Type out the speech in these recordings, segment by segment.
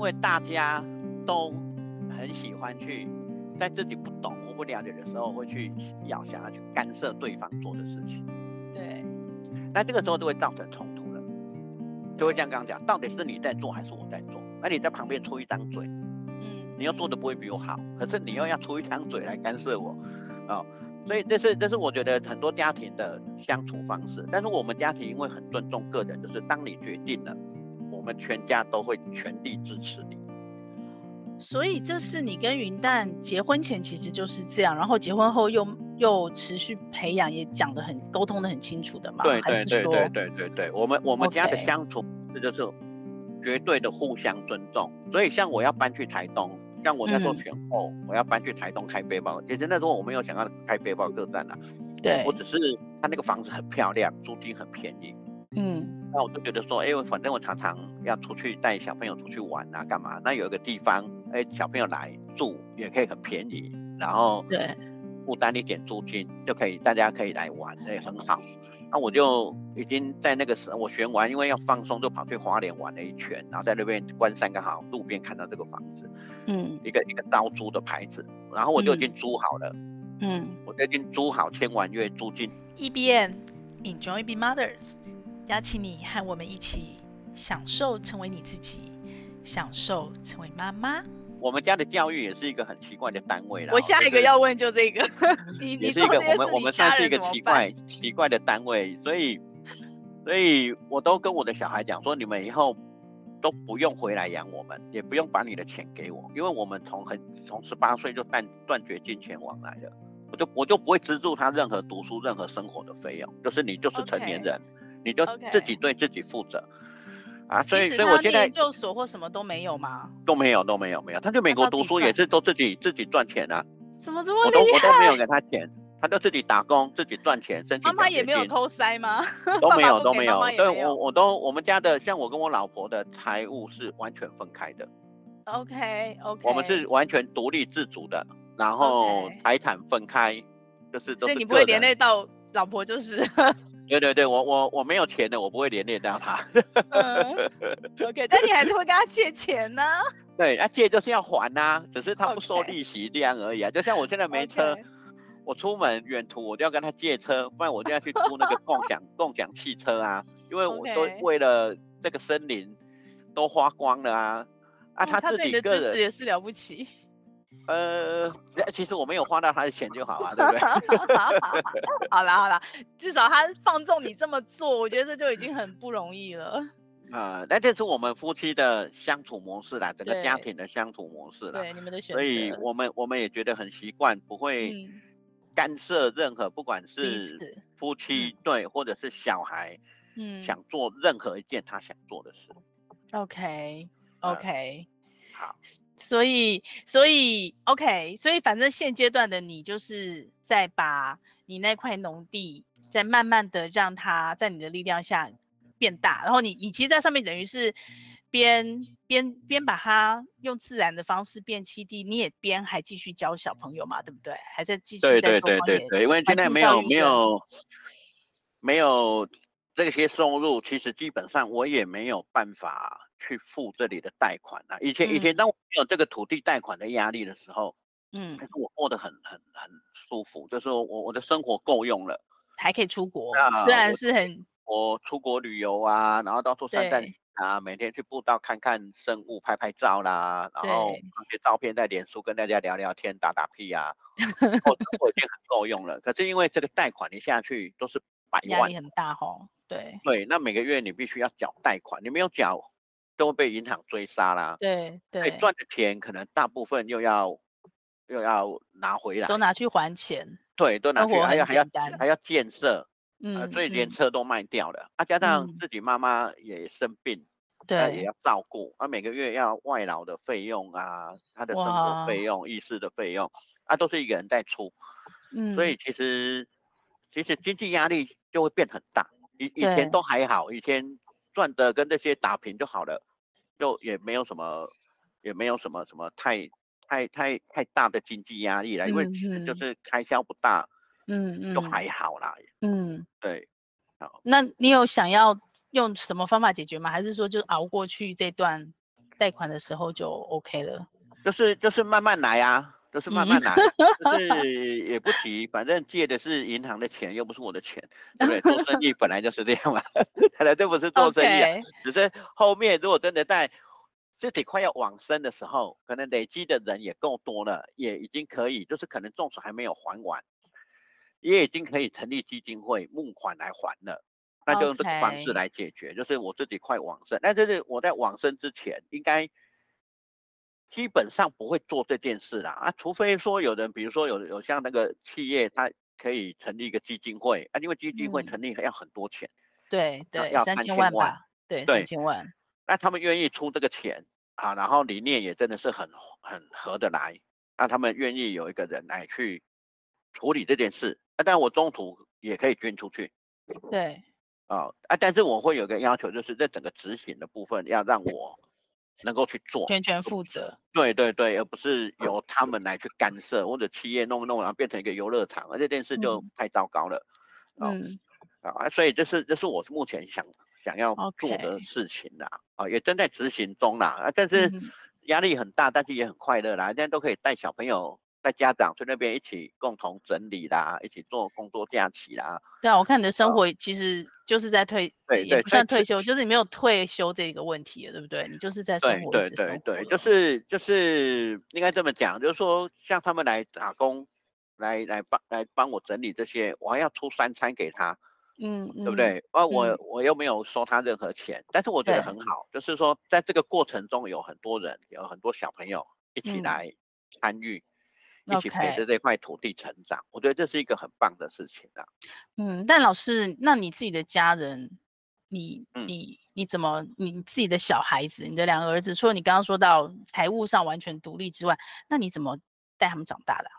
为大家都很喜欢去在自己不懂或不了解的时候，会去要想要去干涉对方做的事情。对，那这个时候就会造成冲突了，就会像刚刚讲，到底是你在做还是我在做？那你在旁边出一张嘴，嗯，你又做的不会比我好，可是你又要出一张嘴来干涉我，哦。所以这是这是我觉得很多家庭的相处方式，但是我们家庭因为很尊重个人，就是当你决定了，我们全家都会全力支持你。所以这是你跟云淡结婚前其实就是这样，然后结婚后又又持续培养，也讲得很沟通的很清楚的嘛？对对对对对对对，我们我们家的相处这就是绝对的互相尊重。所以像我要搬去台东。像我那时候选后，嗯、我要搬去台东开背包。其实那时候我没有想要开背包客栈啊，对，我只是他那个房子很漂亮，租金很便宜。嗯，那我就觉得说，哎、欸，我反正我常常要出去带小朋友出去玩啊，干嘛？那有一个地方，哎、欸，小朋友来住也可以很便宜，然后对，负担一点租金就可以，大家可以来玩，也、欸、很好。那我就已经在那个时候，我选完，因为要放松，就跑去花莲玩了一圈，然后在那边关山刚好路边看到这个房子，嗯，一个一个招租的牌子，然后我就已经租好了，嗯，我就已经租好签完约租金。E B N，Enjoy Being Mothers，邀请你和我们一起享受成为你自己，享受成为妈妈。我们家的教育也是一个很奇怪的单位啦。我下一个要问就这个，你你是一个我们我们算是一个奇怪奇怪的单位，所以所以我都跟我的小孩讲说，你们以后都不用回来养我们，也不用把你的钱给我，因为我们从很从十八岁就断断绝金钱往来了，我就我就不会资助他任何读书、任何生活的费用，就是你就是成年人，Okay. 你就自己对自己负责。啊，所以所以我现在研究所或什么都没有吗？都没有，都没有，没有。他去美国读书也是都自己自己赚钱啊。什么什么？我都我都没有给他钱，他就自己打工，自己赚钱，申请。妈妈也没有偷塞吗？都没有，都没有。对，我我都我们家的，像我跟我老婆的财务是完全分开的。OK OK。我们是完全独立自主的，然后财产分开，就是都是。所以你不会连累到老婆，就是。对对对，我我我没有钱的，我不会连累到他。嗯、OK，但你还是会跟他借钱呢、啊？对，他、啊、借就是要还呐、啊，只是他不收利息这样而已啊。就像我现在没车，Okay. 我出门远途我就要跟他借车，不然我就要去租那个共享共享汽车啊，因为我都为了这个森林都花光了啊。啊，他自己个人、嗯、也是了不起。呃，其实我没有花到他的钱就好了，对不对？好啦好啦，至少他放纵你这么做，我觉得这就已经很不容易了。呃，那这是我们夫妻的相处模式啦，整个家庭的相处模式啦。对，你们的选择。所以我们我们也觉得很习惯，不会干涉任何，不管是夫妻对，或者是小孩，嗯，想做任何一件他想做的事。OK OK，好。所以，所以，OK，所以反正现阶段的你就是在把你那块农地，在慢慢的让它在你的力量下变大，然后你，你其实在上面等于是边边边把它用自然的方式变七地，你也边还继续教小朋友嘛，对不对？还在继续在对对对对对，因为现在没有没有没有这些收入，其实基本上我也没有办法。去付这里的贷款啊！以前以前当我没有这个土地贷款的压力的时候，嗯，但是我过得很很很舒服，就是说我我的生活够用了，还可以出国，虽然是很我出国旅游啊，然后到处散散啊，每天去步道看看生物，拍拍照啦，然后放些照片在脸书跟大家聊聊天，打打屁啊，我生活已经很够用了。可是因为这个贷款一下去都是百万，压力很大吼，对对，那每个月你必须要缴贷款，你没有缴。都会被银行追杀啦。对对，赚的钱可能大部分又要又要拿回来，都拿去还钱。对，都拿去还要还要还要建设，嗯，所以连车都卖掉了。啊，加上自己妈妈也生病，对，也要照顾，啊，每个月要外劳的费用啊，他的生活费用、医师的费用，啊，都是一个人在出。嗯，所以其实其实经济压力就会变很大。以以前都还好，以前赚的跟这些打平就好了。就也没有什么，也没有什么什么太太太太大的经济压力了，因为其实就是开销不大，嗯嗯，都还好啦，嗯，对，好，那你有想要用什么方法解决吗？还是说就熬过去这段贷款的时候就 OK 了。就是就是慢慢来啊，就是慢慢来，就 是也不急，反正借的是银行的钱，又不是我的钱，对不对？做生 意本来就是这样嘛，看来这不是做生意.只是后面如果真的在自己快要往生的时候，可能累积的人也够多了，也已经可以，就是可能重手还没有还完，也已经可以成立基金会募款来还了，那就用这个方式来解决.就是我自己快往生，那就是我在往生之前应该。基本上不会做这件事啦。啊，除非说有人，比如说有有像那个企业，它可以成立一个基金会啊，因为基金会成立要很多钱，嗯、对对，要三千万吧，对对，三千万，那他们愿意出这个钱啊，然后理念也真的是很很合得来，那他们愿意有一个人来去处理这件事，啊，但我中途也可以捐出去，对，啊啊，但是我会有个要求，就是在整个执行的部分要让我。能够去做，全权负责，对对对，而不是由他们来去干涉，或者企业弄弄，然后变成一个游乐场，而这件事就太糟糕了。嗯，啊，所以这是这是我目前想想要做的事情啦，啊，也正在执行中啦，啊，但是压力很大，但是也很快乐啦，现在都可以带小朋友。带家长去那边一起共同整理啦，一起做工作假期啦。对啊，我看你的生活其实就是在退，对对，也不算退休，就是你没有退休这个问题了，对不对？你就是在生活。对对对对，就是就是应该这么讲，就是说像他们来打工，来来帮来帮我整理这些，我还要出三餐给他，嗯，对不对？啊，我、嗯、我又没有收他任何钱，但是我觉得很好，就是说在这个过程中有很多人，有很多小朋友一起来参与。一起陪着这块土地成长.我觉得这是一个很棒的事情啊。嗯，但老师，那你自己的家人，你你你怎么，你自己的小孩子，你的两个儿子，除了你刚刚说到财务上完全独立之外，那你怎么带他们长大的？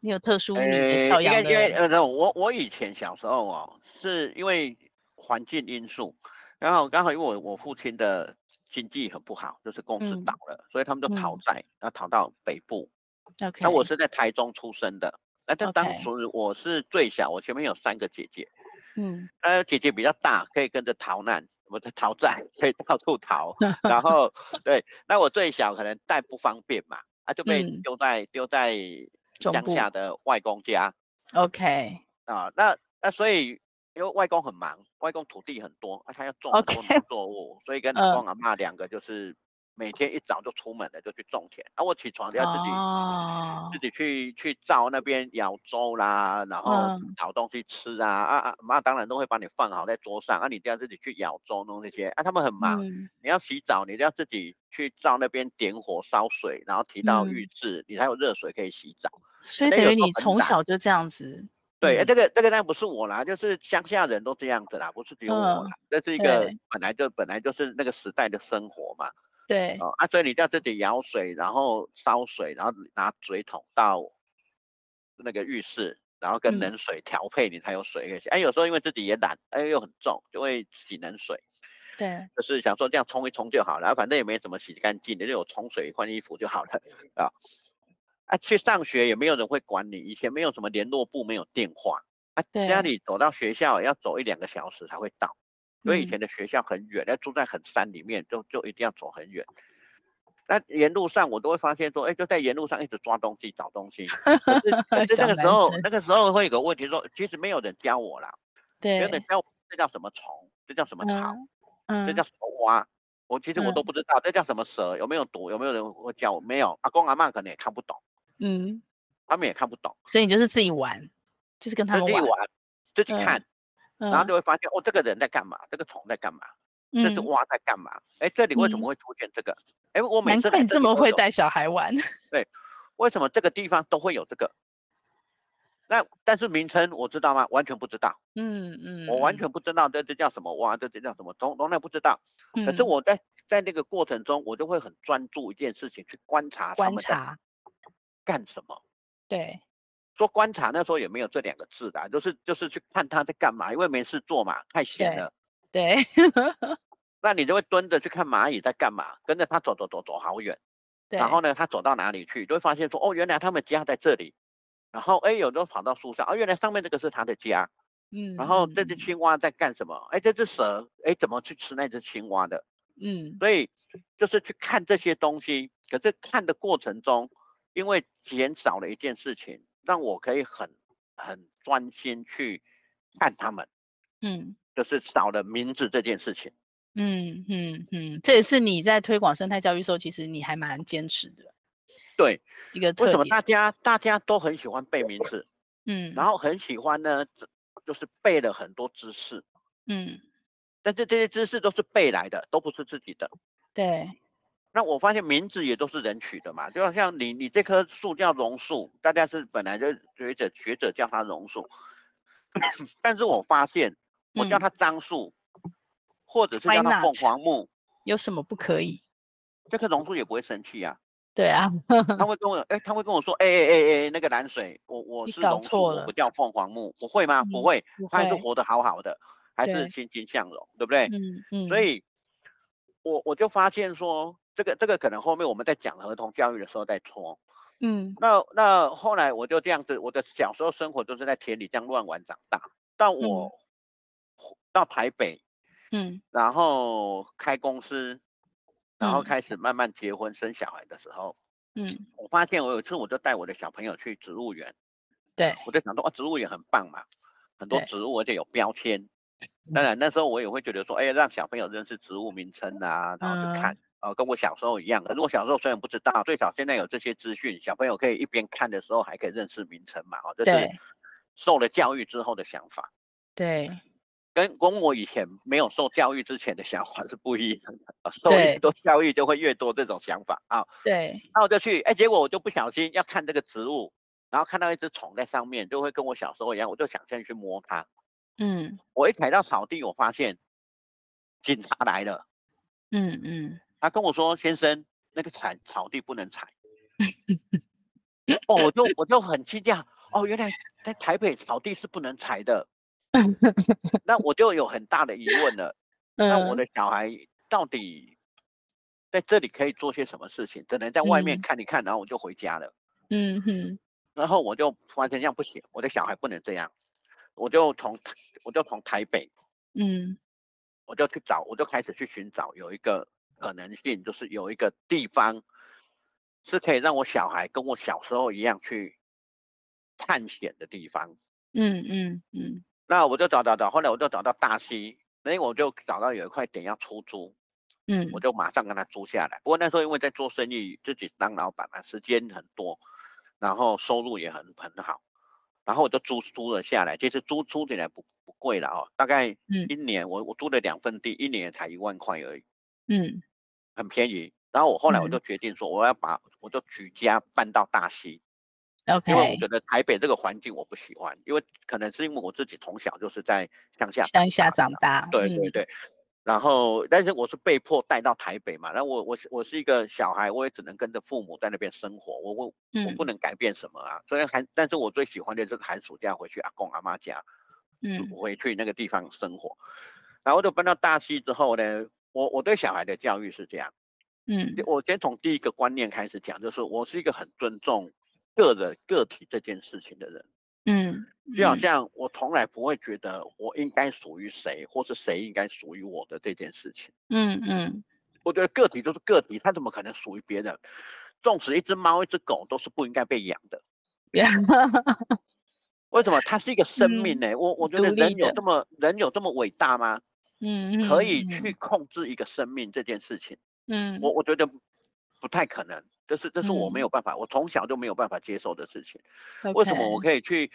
你有特殊的教养的？呃，呃，我我以前小时候哦，是因为环境因素，然后刚好因为我我父亲的经济很不好，就是公司倒了，嗯、所以他们就逃债，然后逃到北部。那我是在台中出生的，那但当时我是最小，我前面有三个姐姐，嗯，呃，姐姐比较大，可以跟着逃难，我在逃债，可以到处逃，然后对，那我最小可能带不方便嘛，啊就被丢在丢、嗯、在乡下的外公家，OK，啊，那那所以因为外公很忙，外公土地很多，啊他要种很多农作物，okay. 所以跟阿公阿妈两个就是。每天一早就出门了，就去种田。啊，我起床要自己、oh. 自己去去灶那边舀粥啦，然后讨东西吃啊。Uh. 啊啊，妈当然都会把你放好在桌上。啊，你都要自己去舀粥弄那些。啊，他们很忙。Mm. 你要洗澡，你都要自己去照那边点火烧水，然后提到浴室，mm. 你才有热水可以洗澡。所以等于你从小就这样子。对，欸、这个这个当然不是我啦，就是乡下人都这样子啦，不是只有我啦。这、uh. 是一个本来就本来就是那个时代的生活嘛。对哦，啊，所以你就要自己舀水，然后烧水，然后拿水桶到那个浴室，然后跟冷水调配，你才有水可以洗。哎、嗯，有时候因为自己也懒，哎，又很重，就会洗冷水。对，就是想说这样冲一冲就好了，反正也没怎么洗干净，你就有冲水换衣服就好了啊。啊，去上学也没有人会管你，以前没有什么联络部，没有电话，啊，家里走到学校要走一两个小时才会到。因为以前的学校很远，要住在很山里面，就就一定要走很远。那沿路上我都会发现说，哎，就在沿路上一直抓东西、找东西。可是，可是那个时候，那个时候会有个问题说，其实没有人教我啦。对。没有人教我这叫什么虫，这叫什么草，嗯，这叫什么蛙。我其实我都不知道，嗯，这叫什么蛇，有没有毒？有没有人会教我？没有。阿公阿妈可能也看不懂。嗯。他们也看不懂。所以你就是自己玩，就是跟他们玩。自己玩，自己看。嗯然后就会发现，哦，这个人在干嘛？这个虫在干嘛？这只蛙在干嘛？哎、嗯，这里为什么会出现这个？哎、嗯，我每次这么会带小孩玩。对，为什么这个地方都会有这个？那但是名称我知道吗？完全不知道。嗯嗯，我完全不知道这这叫什么蛙，这这叫什么虫，从来不知道。可是我在在那个过程中，我就会很专注一件事情去观察他们在干什么。对。说观察那时候也没有这两个字的，就是就是去看他在干嘛，因为没事做嘛，太闲了。对。那你就会蹲着去看蚂蚁在干嘛，跟着它走走走走好远。对。然后呢，它走到哪里去，就会发现说，哦，原来他们家在这里。然后哎，有时候跑到树上，哦，原来上面这个是它的家。嗯。然后这只青蛙在干什么？哎，这只蛇，哎，怎么去吃那只青蛙的？嗯，所以就是去看这些东西，可是看的过程中，因为减少了一件事情，让我可以很很专心去看他们，嗯，就是少了名字这件事情。嗯嗯嗯，这也是你在推广生态教育时候，其实你还蛮坚持的。对，一个为什么大家大家都很喜欢背名字？嗯，然后很喜欢呢，就是背了很多知识。嗯，但是这些知识都是背来的，都不是自己的。对。那我发现名字也都是人取的嘛，就好像你你这棵树叫榕树，大家是本来就学者学者叫它榕树，但是我发现我叫它樟树。嗯或者是叫它凤凰木，有什么不可以？这棵榕树也不会生气啊。对啊，他会跟我，哎、欸，他会跟我说，哎哎哎哎，那个蓝水，我我是榕树，我不叫凤凰木，我会吗？不会，他还是活得好好的，还是欣欣向荣，对，对不对？嗯嗯。所以，我我就发现说，这个这个可能后面我们在讲儿童教育的时候再说。嗯。那那后来我就这样子，我的小时候生活都是在田里这样乱玩长大，到我到台北。嗯，然后开公司，然后开始慢慢结婚生小孩的时候，嗯，我发现我有一次我就带我的小朋友去植物园，对，我就想说啊，植物园很棒嘛，很多植物而且有标签，当然那时候我也会觉得说，哎，让小朋友认识植物名称啊，然后去看，呃，跟我小时候一样。可是我小时候虽然不知道，最少现在有这些资讯，小朋友可以一边看的时候还可以认识名称嘛，哦，这是受了教育之后的想法，对。跟跟我以前没有受教育之前的想法是不一样的啊，受越多教育就会越多这种想法啊。对，那我就去，哎，结果我就不小心要看这个植物，然后看到一只虫在上面，就会跟我小时候一样，我就想先去摸它。嗯，我一踩到草地，我发现警察来了。嗯嗯，他跟我说：“先生，那个铲草地不能踩。” 哦，我就我就很惊讶，哦，原来在台北草地是不能踩的。那我就有很大的疑问了，那我的小孩到底在这里可以做些什么事情？只能在外面看一看，然后我就回家了。嗯哼，然后我就发现这样不行，我的小孩不能这样，我就从我就从台北，嗯，我就去找，我就开始去寻找有一个可能性，就是有一个地方是可以让我小孩跟我小时候一样去探险的地方。嗯嗯嗯。那我就找找找，后来我就找到大溪，所以我就找到有一块点要出租，嗯，我就马上跟他租下来。不过那时候因为在做生意，自己当老板嘛，时间很多，然后收入也很很好，然后我就租租了下来。其实租租起来不不贵了哦，大概一年我我租了两份地，一年才一万块而已，嗯，很便宜。然后我后来我就决定说，我要把我就举家搬到大溪。因为我觉得台北这个环境我不喜欢，因为可能是因为我自己从小就是在乡下乡下长大，对对对，嗯、然后但是我是被迫带到台北嘛，然后我我是我是一个小孩，我也只能跟着父母在那边生活，我我我不能改变什么啊，所以寒，但是我最喜欢的就是寒暑假回去阿公阿妈家，嗯，回去那个地方生活，然后就搬到大溪之后呢，我我对小孩的教育是这样，嗯，我先从第一个观念开始讲，就是我是一个很尊重。个人个体这件事情的人，嗯，就好像我从来不会觉得我应该属于谁，或是谁应该属于我的这件事情，嗯嗯，我觉得个体就是个体，他怎么可能属于别人？纵使一只猫、一只狗都是不应该被养的，为什么？它是一个生命呢、欸？我我觉得人有这么人有这么伟大吗？嗯，可以去控制一个生命这件事情，嗯，我我觉得不太可能。这是这是我没有办法，嗯、我从小就没有办法接受的事情。为什么我可以去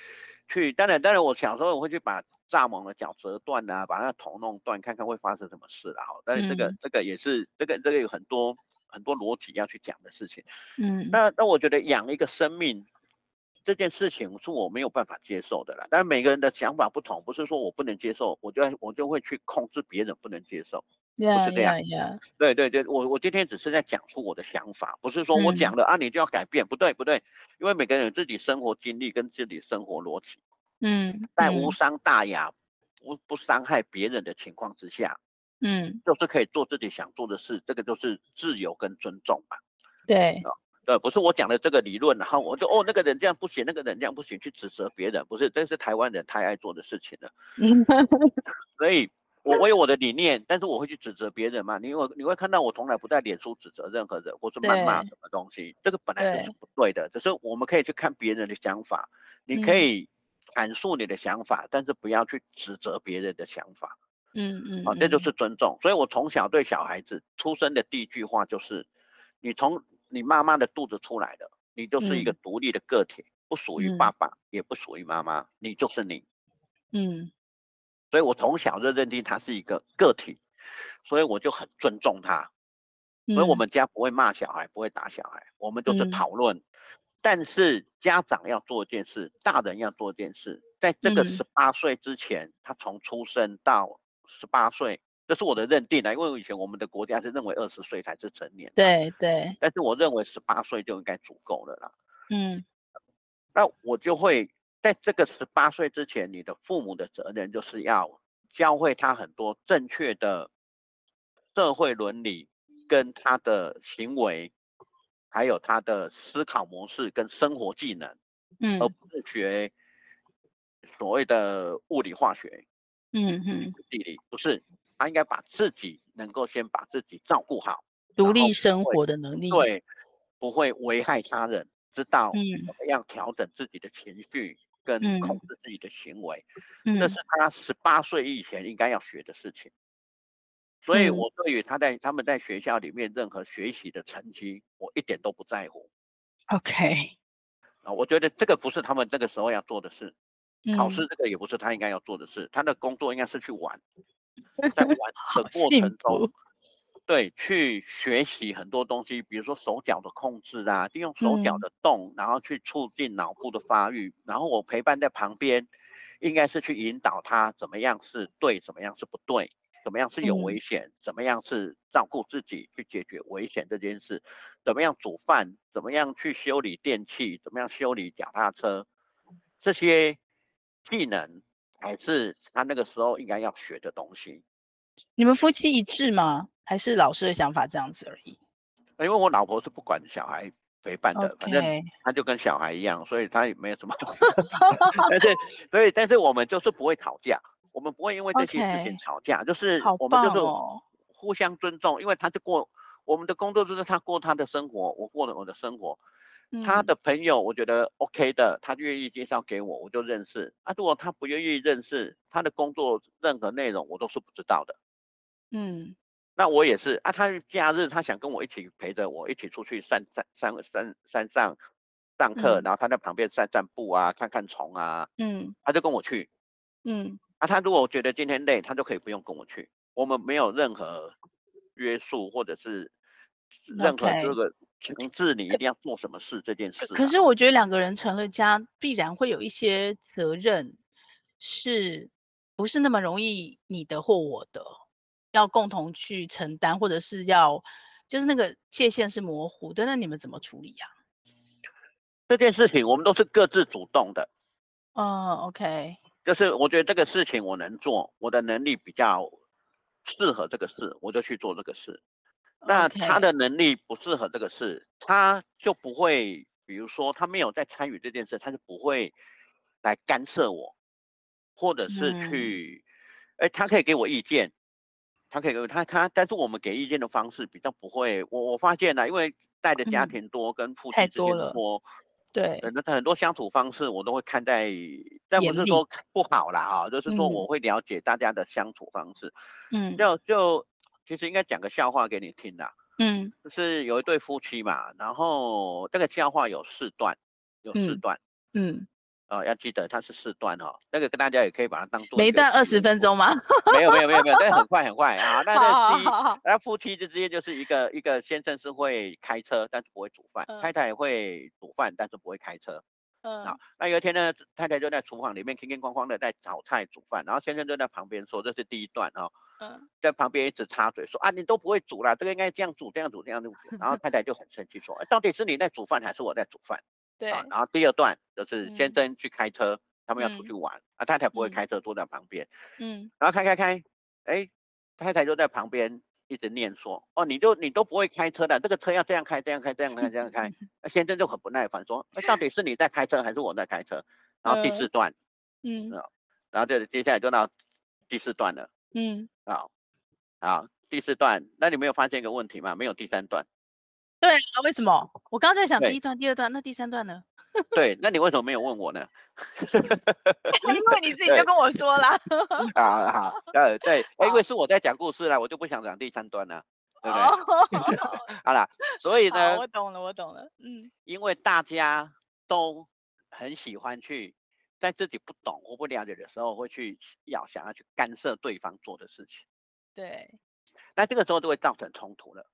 去？当然当然，我小时候我会去把蚱蜢的脚折断啊，把它的头弄断，看看会发生什么事啊。哈，但是这个、嗯、这个也是这个这个有很多很多逻辑要去讲的事情。嗯，那那我觉得养一个生命这件事情是我没有办法接受的啦。但是每个人的想法不同，不是说我不能接受，我就我就会去控制别人不能接受。Yeah, 不是这样，yeah, yeah. 对对对，我我今天只是在讲出我的想法，不是说我讲了、嗯、啊你就要改变，不对不对，因为每个人有自己生活经历跟自己生活逻辑，嗯，在无伤大雅、不不伤害别人的情况之下，嗯，就是可以做自己想做的事，这个就是自由跟尊重嘛。对，对，不是我讲的这个理论，然后我就哦那个人这样不行，那个人这样不行，去指责别人，不是，这是台湾人太爱做的事情了，所以。我我有我的理念，但是我会去指责别人嘛？你会你会看到我从来不在脸书指责任何人，或是谩骂什么东西，这个本来就是不对的。只是我们可以去看别人的想法，你可以阐述你的想法，嗯、但是不要去指责别人的想法。嗯嗯，啊，这就是尊重。所以我从小对小孩子出生的第一句话就是：你从你妈妈的肚子出来的，你就是一个独立的个体，嗯、不属于爸爸，嗯、也不属于妈妈，你就是你。嗯。所以我从小就认定他是一个个体，所以我就很尊重他。所以我们家不会骂小孩，不会打小孩，我们就是讨论。但是家长要做一件事，大人要做一件事，在这个十八岁之前，他从出生到十八岁，这是我的认定啊。因为以前我们的国家是认为二十岁才是成年。对对。但是我认为十八岁就应该足够了啦。嗯。那我就会。在这个十八岁之前，你的父母的责任就是要教会他很多正确的社会伦理，跟他的行为，还有他的思考模式跟生活技能，嗯，而不是学所谓的物理化学，嗯嗯，地理不是，他应该把自己能够先把自己照顾好，独立生活的能力，对，不会危害他人，知道怎么样调整自己的情绪。嗯跟控制自己的行为，嗯，这是他十八岁以前应该要学的事情。所以，我对于他在他们在学校里面任何学习的成绩，我一点都不在乎。OK，啊，我觉得这个不是他们那个时候要做的事，考试这个也不是他应该要做的事。他的工作应该是去玩，在玩 的过程中。对，去学习很多东西，比如说手脚的控制啊，利用手脚的动，然后去促进脑部的发育。嗯、然后我陪伴在旁边，应该是去引导他怎么样是对，怎么样是不对，怎么样是有危险，嗯、怎么样是照顾自己去解决危险这件事，怎么样煮饭，怎么样去修理电器，怎么样修理脚踏车，这些技能还是他那个时候应该要学的东西。你们夫妻一致吗？还是老师的想法这样子而已。因为我老婆是不管小孩陪伴的.反正他就跟小孩一样，所以他也没有什么。但是，所以，但是我们就是不会吵架，我们不会因为这些事情吵架.就是我们就是互相尊重，哦、因为他就过我们的工作，就是他过他的生活，我过了我的生活。嗯、他的朋友我觉得 OK 的，他愿意介绍给我，我就认识。啊，如果他不愿意认识，他的工作任何内容我都是不知道的。嗯。那我也是啊，他假日他想跟我一起陪着我一起出去山山山山山上上课，嗯、然后他在旁边散散步啊，看看虫啊，嗯，他就跟我去，嗯，啊，他如果觉得今天累，他就可以不用跟我去，我们没有任何约束或者是任何这个强制你一定要做什么事这件事，啊。可是我觉得两个人成了家，必然会有一些责任，是不是那么容易你的或我的？要共同去承担，或者是要，就是那个界限是模糊的，那你们怎么处理呀？这件事情我们都是各自主动的。哦，OK。就是我觉得这个事情我能做，我的能力比较适合这个事，我就去做这个事。那他的能力不适合这个事，他就不会，比如说他没有在参与这件事，他就不会来干涉我，或者是去，哎、嗯，他可以给我意见。他可以给他他，但是我们给意见的方式比较不会。我我发现了，因为带的家庭多，跟父亲之间多，多对，很多很多相处方式我都会看在，但不是说不好啦啊，就是说我会了解大家的相处方式。嗯，就就其实应该讲个笑话给你听啦。嗯，就是有一对夫妻嘛，然后这个笑话有四段，有四段。嗯。嗯哦，要记得它是四段哦，那个跟大家也可以把它当做每段二十分钟吗？没有没有没有没有，但很快 很快啊。那那第一，那夫妻之间就是一个一个先生是会开车，但是不会煮饭；嗯、太太会煮饭，但是不会开车。嗯，好，那有一天呢，太太就在厨房里面叮叮咣咣的在炒菜煮饭，然后先生就在旁边说：“这是第一段哦。”嗯，在旁边一直插嘴说：“啊，你都不会煮啦，这个应该这样煮这样煮这样煮。”然后太太就很生气说：“哎，到底是你在煮饭还是我在煮饭？”对、啊，然后第二段就是先生去开车，嗯、他们要出去玩，嗯、啊，太太不会开车，坐在旁边，嗯，然后开开开，哎，太太就在旁边一直念说，哦，你就你都不会开车的，这个车要这样开，这样开，这样开，这样开，那先生就很不耐烦说，那，到底是你在开车还是我在开车？然后第四段，嗯，然后就接下来就到第四段了，嗯，好，好，第四段，那你没有发现一个问题吗？没有第三段。对啊，为什么？我刚刚在想第一段、第二段，那第三段呢？对，那你为什么没有问我呢？因为你自己就跟我说了。啊好，呃，对，因为是我在讲故事啦，我就不想讲第三段了，对不对？好啦，所以呢，我懂了，我懂了，嗯，因为大家都很喜欢去在自己不懂或不了解的时候，会去要想要去干涉对方做的事情。对，那这个时候就会造成冲突了，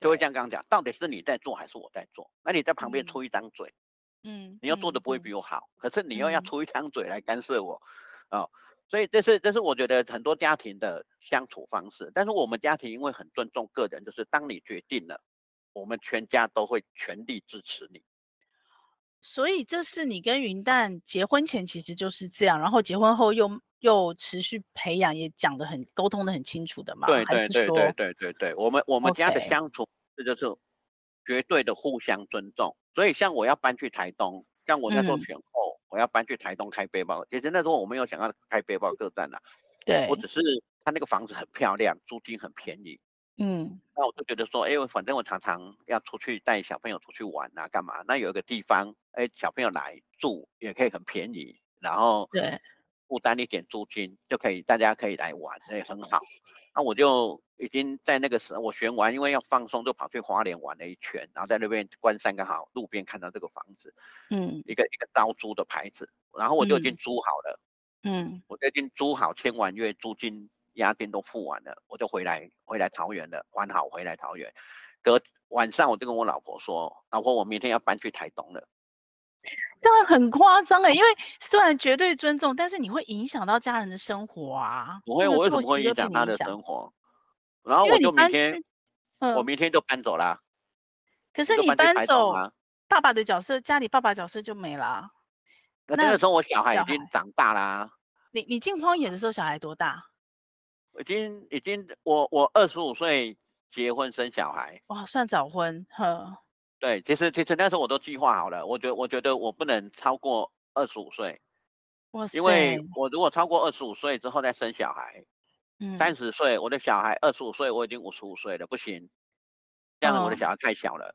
就会像刚刚讲，到底是你在做还是我在做？那你在旁边出一张嘴。嗯嗯，你要做的不会比我好，嗯、可是你又要出一张嘴来干涉我，哦，所以这是这是我觉得很多家庭的相处方式。但是我们家庭因为很尊重个人，就是当你决定了，我们全家都会全力支持你。所以这是你跟云淡结婚前其实就是这样，然后结婚后又又持续培养，也讲得很沟通的很清楚的嘛？对对对对对对对，我们我们家的相处这就是绝对的互相尊重。所以，像我要搬去台东，像我那时候选后，嗯、我要搬去台东开背包。其实那时候我没有想要开背包客栈呐，对，我只是他那个房子很漂亮，租金很便宜，嗯，那我就觉得说，哎、欸，反正我常常要出去带小朋友出去玩啊，干嘛？那有一个地方，哎、欸，小朋友来住也可以很便宜，然后对，负担一点租金就可以，大家可以来玩，那也很好。那我就已经在那个时候，我选完，因为要放松，就跑去花莲玩了一圈，然后在那边关山刚好路边看到这个房子，嗯，一个一个招租的牌子，然后我就已经租好了，嗯，我就已经租好，签完约，租金押金都付完了，我就回来回来桃园了，玩好回来桃园，隔晚上我就跟我老婆说，老婆，我明天要搬去台东了。这样很夸张哎，因为虽然绝对尊重，但是你会影响到家人的生活啊。不会，我为什么会影响他的生活？然后我就明天，嗯、我明天就搬走了。可是你搬走，爸爸的角色，家里爸爸角色就没了。那那个时候我小孩已经长大啦。你你进荒野的时候小孩多大？已经已经，我我二十五岁结婚生小孩。哇，算早婚，呵。对，其实其实那时候我都计划好了，我觉得我觉得我不能超过二十五岁，哇塞，因为我如果超过二十五岁之后再生小孩，嗯，三十岁我的小孩二十五岁我已经五十五岁了，不行，这样子我的小孩太小了，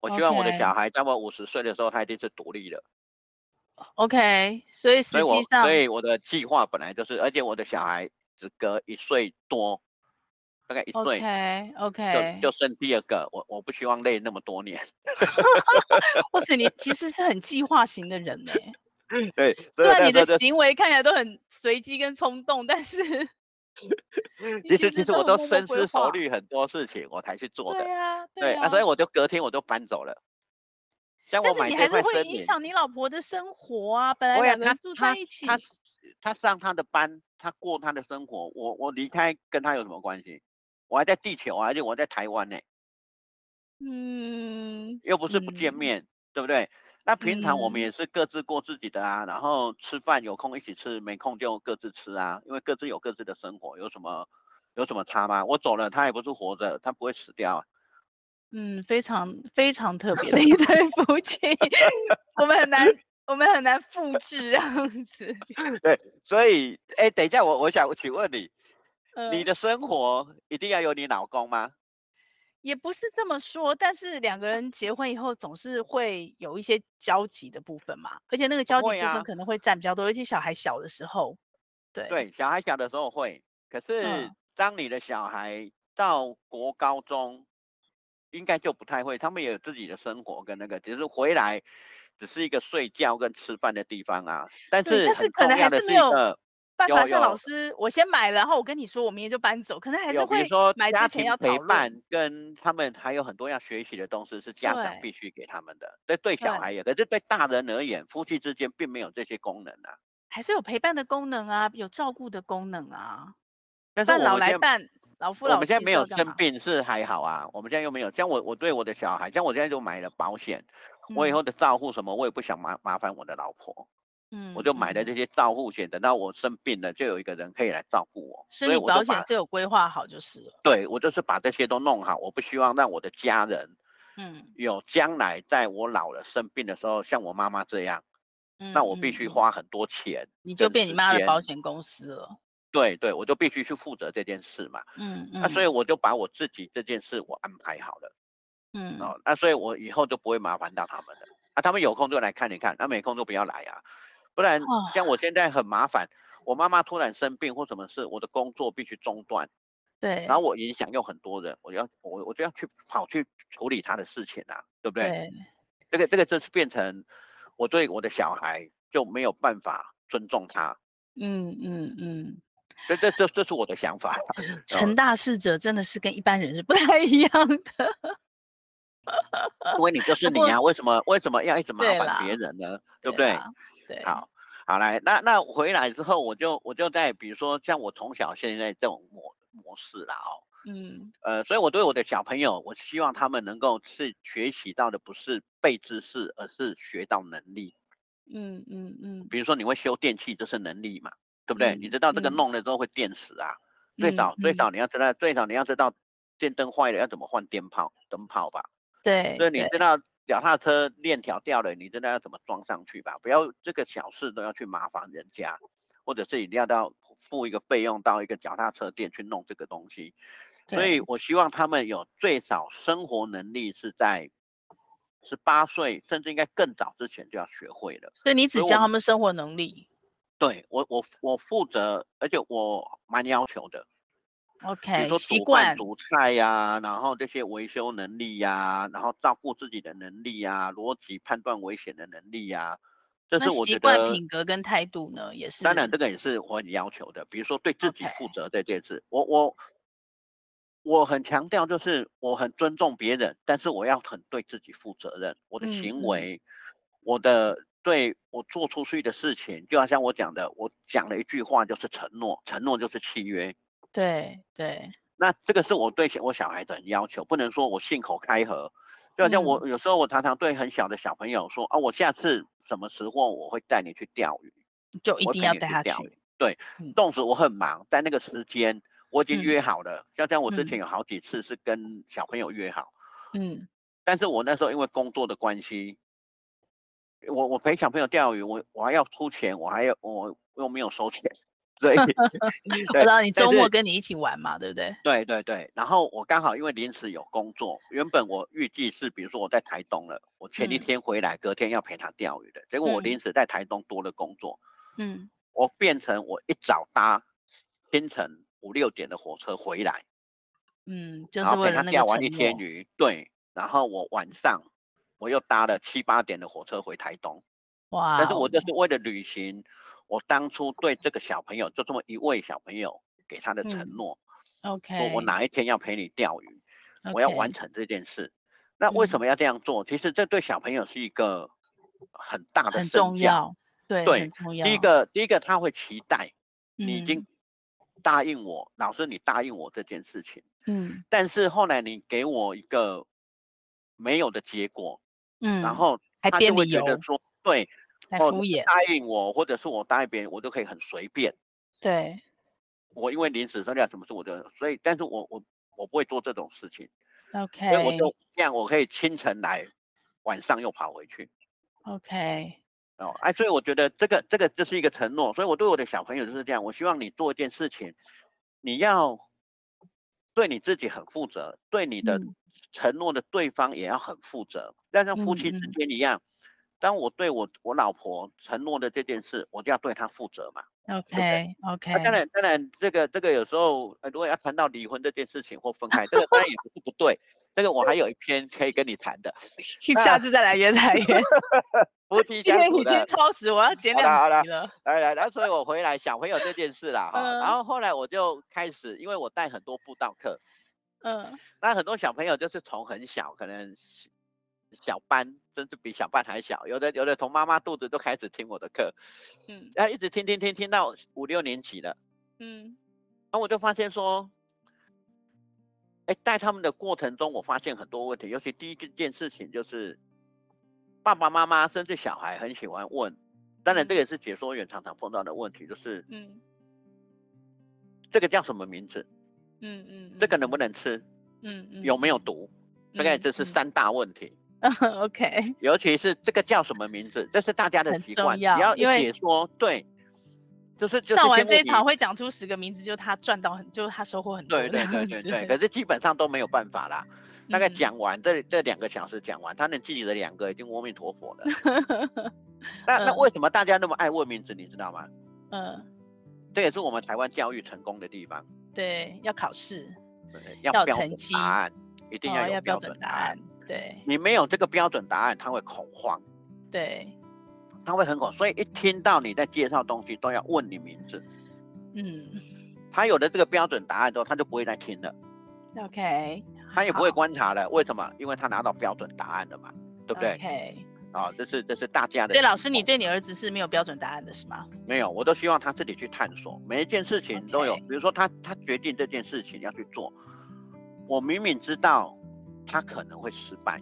哦、我希望我的小孩在我五十岁的时候他一定是独立的。OK，所以实际上，所以我，所以我的计划本来就是，而且我的小孩只隔一岁多。大概一岁，OK OK，就就生第二个，我我不希望累那么多年。或者你其实是很计划型的人呢？对，虽然你的行为看起来都很随机跟冲动，但是其实其实我都深思熟虑很多事情，我才去做的。对啊，对啊，所以我就隔天我就搬走了。像我买这块森林，但是你还是会影响你老婆的生活啊，本来两个人住在一起。他他他上他的班，他过他的生活，我我离开跟他有什么关系？我还在地球啊，而且我在台湾呢，嗯，又不是不见面，嗯、对不对？那平常我们也是各自过自己的啊，嗯、然后吃饭有空一起吃，没空就各自吃啊，因为各自有各自的生活，有什么有什么差吗？我走了，他也不是活着，他不会死掉啊。嗯，非常非常特别的一对 夫妻，我们很难我们很难复制这样子。对，所以哎，等一下我我想请问你。你的生活一定要有你老公吗？也不是这么说，但是两个人结婚以后总是会有一些交集的部分嘛，而且那个交集部分可能会占比较多，尤其小孩小的时候。对对，小孩小的时候会，可是当你的小孩到国高中，应该就不太会，他们也有自己的生活跟那个，只是回来只是一个睡觉跟吃饭的地方啊。但是但是可能还是没有。办法像老师，我先买了，然后我跟你说，我明天就搬走，可能还是会买之前要陪伴，跟他们还有很多要学习的东西是家长必须给他们的。对，对小孩也，可是对大人而言，夫妻之间并没有这些功能啊。还是有陪伴的功能啊，有照顾的功能啊。但是老来伴，老夫老妻。我们现在没有生病是还好啊，我们现在又没有。像我，我对我的小孩，像我现在就买了保险，我以后的照顾什么，我也不想麻麻烦我的老婆。嗯，我就买了这些照护险，等到我生病了，就有一个人可以来照顾我。所以保险是有规划好就是了。对，我就是把这些都弄好，我不希望让我的家人，嗯，有将来在我老了生病的时候，像我妈妈这样，嗯，那我必须花很多钱，你就变你妈的保险公司了。对对，我就必须去负责这件事嘛。嗯嗯。那所以我就把我自己这件事我安排好了。嗯。哦，那所以我以后就不会麻烦到他们了。啊，他们有空就来看一看，那没空就不要来啊。不然像我现在很麻烦，我妈妈突然生病或什么事，我的工作必须中断。对。然后我影响又很多人，我要我我就要去跑去处理他的事情啊，对不对？对。这个这个就是变成我对我的小孩就没有办法尊重他。嗯嗯嗯。这这这这是我的想法。成大事者真的是跟一般人是不太一样的。因为你就是 你呀、啊，为什么为什么要一直麻烦别人呢？对，对不对？对。好，好来，那那回来之后，我就我就在比如说像我从小现在这种模模式啦哦。嗯。呃，所以我对我的小朋友，我希望他们能够是学习到的不是背知识，而是学到能力。嗯嗯嗯。比如说你会修电器，这是能力嘛？对不对？嗯、你知道这个弄了之后会电死啊？嗯、最少、嗯、最少你要知道，最少你要知道电灯坏了要怎么换电泡灯泡吧？对，所以你知道脚踏车链条掉了，你知道要怎么装上去吧？不要这个小事都要去麻烦人家，或者是一定要到付一个费用到一个脚踏车店去弄这个东西。所以我希望他们有最少生活能力是在十八岁，甚至应该更早之前就要学会了。所以你只教他们生活能力？对，我我我负责，而且我蛮要求的。OK，比如说煮饭煮菜呀、啊，然后这些维修能力呀、啊，然后照顾自己的能力呀、啊，逻辑判断危险的能力呀、啊，这是我觉得。习惯品格跟态度呢，也是。当然，这个也是我很要求的。比如说对自己负责这件事.我我我很强调，就是我很尊重别人，但是我要很对自己负责任。我的行为，嗯、我的对我做出去的事情，就好像我讲的，我讲了一句话就是承诺，承诺就是契约。对对，那这个是我对我小孩的要求，不能说我信口开河。就好像我有时候我常常对很小的小朋友说、嗯、啊，我下次什么时候我会带你去钓鱼，就一定要带他去。去对，纵使我很忙，但那个时间我已经约好了。像、嗯、像我之前有好几次是跟小朋友约好，嗯，但是我那时候因为工作的关系，我我陪小朋友钓鱼，我我还要出钱，我还要我又没有收钱。对，我知道你周末跟你一起玩嘛，对不对？对对对，然后我刚好因为临时有工作，原本我预计是，比如说我在台东了，我前一天回来，嗯、隔天要陪他钓鱼的，结果我临时在台东多了工作，嗯，我变成我一早搭清晨五六点的火车回来，嗯，就是然后陪他钓完一天鱼，对，然后我晚上我又搭了七八点的火车回台东，哇，但是我就是为了旅行。我当初对这个小朋友，就这么一位小朋友给他的承诺，嗯，OK，说我哪一天要陪你钓鱼，okay. 我要完成这件事。那为什么要这样做？嗯，其实这对小朋友是一个很大的很重要，对对，第一个第一个他会期待你已经答应我，嗯，老师你答应我这件事情，嗯，但是后来你给我一个没有的结果，嗯，然后他就会觉得说，对。敷衍答应我，或者是我答应别人，我都可以很随便。对，我因为临时说要什么事，我就所以，但是我我我不会做这种事情。OK，所以我就这样，我可以清晨来，晚上又跑回去。OK，哦，哎，所以我觉得这个这个就是一个承诺，所以我对我的小朋友就是这样，我希望你做一件事情，你要对你自己很负责，对你的承诺的对方也要很负责，但、嗯、像夫妻之间一样。嗯当我对我我老婆承诺的这件事，我就要对她负责嘛。OK OK。当然当然，这个这个有时候，如果要谈到离婚这件事情或分开，这个当然也不是不对。这个我还有一篇可以跟你谈的，下次再来约谈约。夫妻 相处的。今天超时，我要减两集了。来来来，所以我回来小朋友这件事啦哈、嗯，然后后来我就开始，因为我带很多布道课，嗯，那很多小朋友就是从很小可能。小班甚至比小班还小，有的有的从妈妈肚子都开始听我的课，嗯，然后一直听听听听到五六年级了，嗯，然后我就发现说，哎，带他们的过程中，我发现很多问题，尤其第一件事情就是，爸爸妈妈甚至小孩很喜欢问，当然这也是解说员常常碰到的问题，就是，嗯，这个叫什么名字？嗯嗯，这个能不能吃？嗯嗯，有没有毒？大概这是三大问题。OK，尤其是这个叫什么名字，这是大家的习惯。你要一解说，对，就是、就是、上完这一场会讲出十个名字，就他赚到很，就他收获很多。对对对对对，可是基本上都没有办法啦。大概讲完、嗯、这这两个小时讲完，他能记得两个已经阿弥陀佛了。那那为什么大家那么爱问名字？你知道吗？嗯，这也是我们台湾教育成功的地方。对，要考试，要标准答案，一定要有标准答案。对，你没有这个标准答案，他会恐慌。对，他会很恐，所以一听到你在介绍东西，都要问你名字。嗯，他有了这个标准答案之后，他就不会再听了。OK，他也不会观察了。为什么？因为他拿到标准答案了嘛，对不对？OK，啊，这是这是大家的。所以老师，你对你儿子是没有标准答案的是吗？没有，我都希望他自己去探索，每一件事情都有。比如说他他决定这件事情要去做，我明明知道他可能会失败，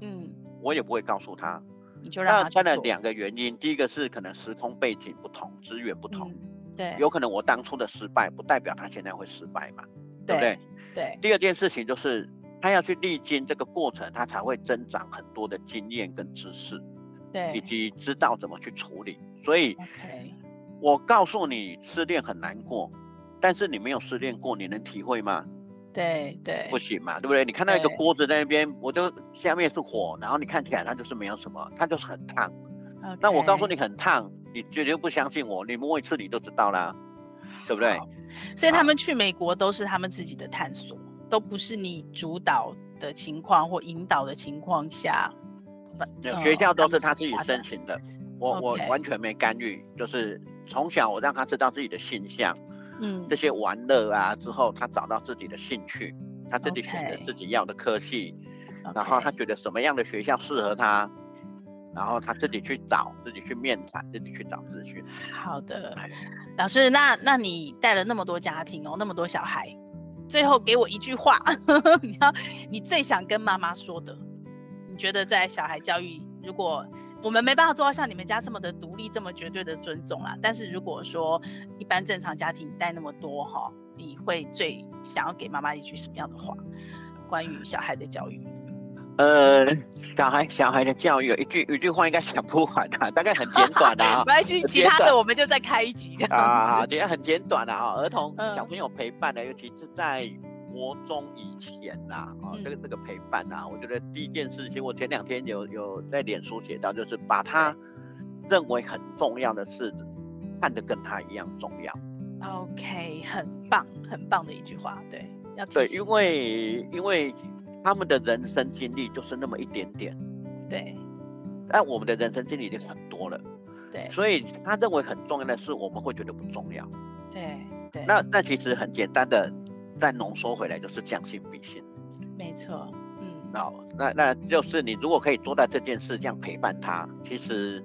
嗯，我也不会告诉他。你就让他那分了两个原因，第一个是可能时空背景不同，资源不同，嗯，对，有可能我当初的失败不代表他现在会失败嘛，对，对不对？对。第二件事情就是他要去历经这个过程，他才会增长很多的经验跟知识，对，以及知道怎么去处理。所以.我告诉你失恋很难过，但是你没有失恋过，你能体会吗？对对，不行嘛，对不对？你看到一个锅子在那边，我就下面是火，然后你看起来它就是没有什么，它就是很烫。那我告诉你很烫，你绝对不相信我，你摸一次你就知道啦，对不对？所以他们去美国都是他们自己的探索，都不是你主导的情况或引导的情况下。学校都是他自己申请的，我、我完全没干预，就是从小我让他知道自己的性向。嗯，这些玩乐啊，之后他找到自己的兴趣，他自己选择自己要的科系，okay. 然后他觉得什么样的学校适合他，然后他自己去找，自己去面谈，自己去找资讯。好的，老师，那那你带了那么多家庭哦，那么多小孩，最后给我一句话，你要你最想跟妈妈说的，你觉得在小孩教育，如果。我们没办法做到像你们家这么的独立，这么绝对的尊重啦。但是如果说一般正常家庭带那么多哈，你会最想要给妈妈一句什么样的话？关于小孩的教育？呃，小孩小孩的教育，一句一句话应该讲不完啊，大概很简短啊。没关系，其他的我们就再开一集。啊，好，今天很简短的啊，儿童小朋友陪伴的，尤其是在。国中以前呐，啊，这个这个陪伴呐，我觉得第一件事情，我前两天有有在脸书写到，就是把他认为很重要的事看得跟他一样重要。OK，很棒，很棒的一句话，对，要对，因为因为他们的人生经历就是那么一点点，对，但我们的人生经历已经很多了，对，所以他认为很重要的事，我们会觉得不重要，对对，那那其实很简单的。再浓缩回来就是将心比心，没错，嗯，好，那那就是你如果可以做到这件事，这样陪伴他，其实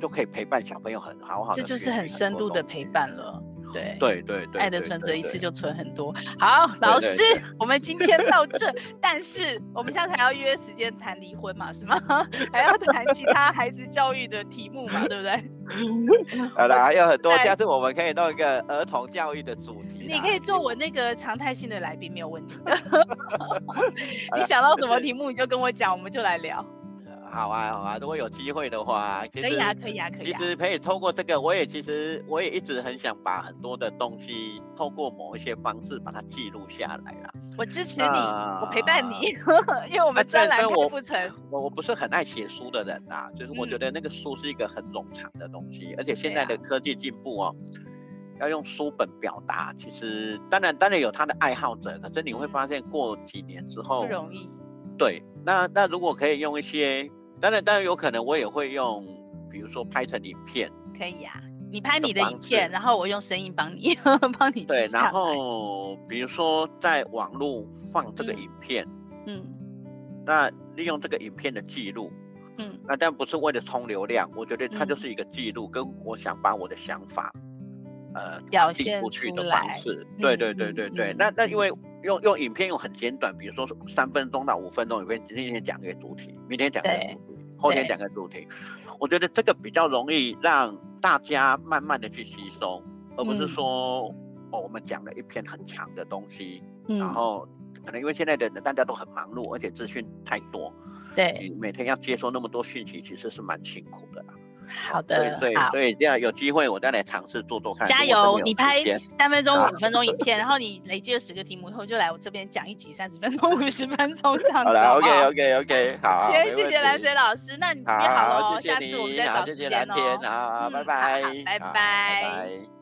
就可以陪伴小朋友很好好的，这就是很深度的陪伴了。对对对对，爱的存折一次就存很多。好，老师，我们今天到这，但是我们现在还要约时间谈离婚嘛？是吗？还要谈其他孩子教育的题目嘛？对不对？好了，还有很多，下次我们可以弄一个儿童教育的主题。你可以做我那个常态性的来宾，没有问题。你想到什么题目你就跟我讲，我们就来聊。好啊，好啊，如果有机会的话，其实可以啊，可以啊，可以啊。其实可以透过这个，我也其实我也一直很想把很多的东西透过某一些方式把它记录下来啦。我支持你，呃、我陪伴你，因为我们专栏不成。我我不是很爱写书的人啊，就是我觉得那个书是一个很冗长的东西，嗯、而且现在的科技进步哦，要用书本表达，其实当然当然有他的爱好者，可是你会发现过几年之后不容易。对，那那如果可以用一些。当然，当然有可能，我也会用，比如说拍成影片，可以呀、啊。你拍你的影片，然后我用声音帮你 帮你。对，然后比如说在网络放这个影片，嗯，那利用这个影片的记录，嗯，那但不是为了冲流量，我觉得它就是一个记录，跟我想把我的想法，呃，表现出去的方式。对对对对对。那那因为。用用影片用很简短，比如说三分钟到五分钟影片，今天讲一个主题，明天讲一个主题，后天讲个主题。我觉得这个比较容易让大家慢慢的去吸收，而不是说、嗯、哦我们讲了一篇很长的东西，嗯、然后可能因为现在的人大家都很忙碌，而且资讯太多，对，你每天要接收那么多讯息，其实是蛮辛苦的啦。好的，对对，所以这样有机会我再来尝试做做看。加油！你拍三分钟、五分钟影片，然后你累积了十个题目以后，就来我这边讲一集三十分钟、五十分钟这样子。好了，OK OK OK，好。今天谢谢蓝水老师，那你约好了，下次我们再找时间哦。好，拜拜，拜拜。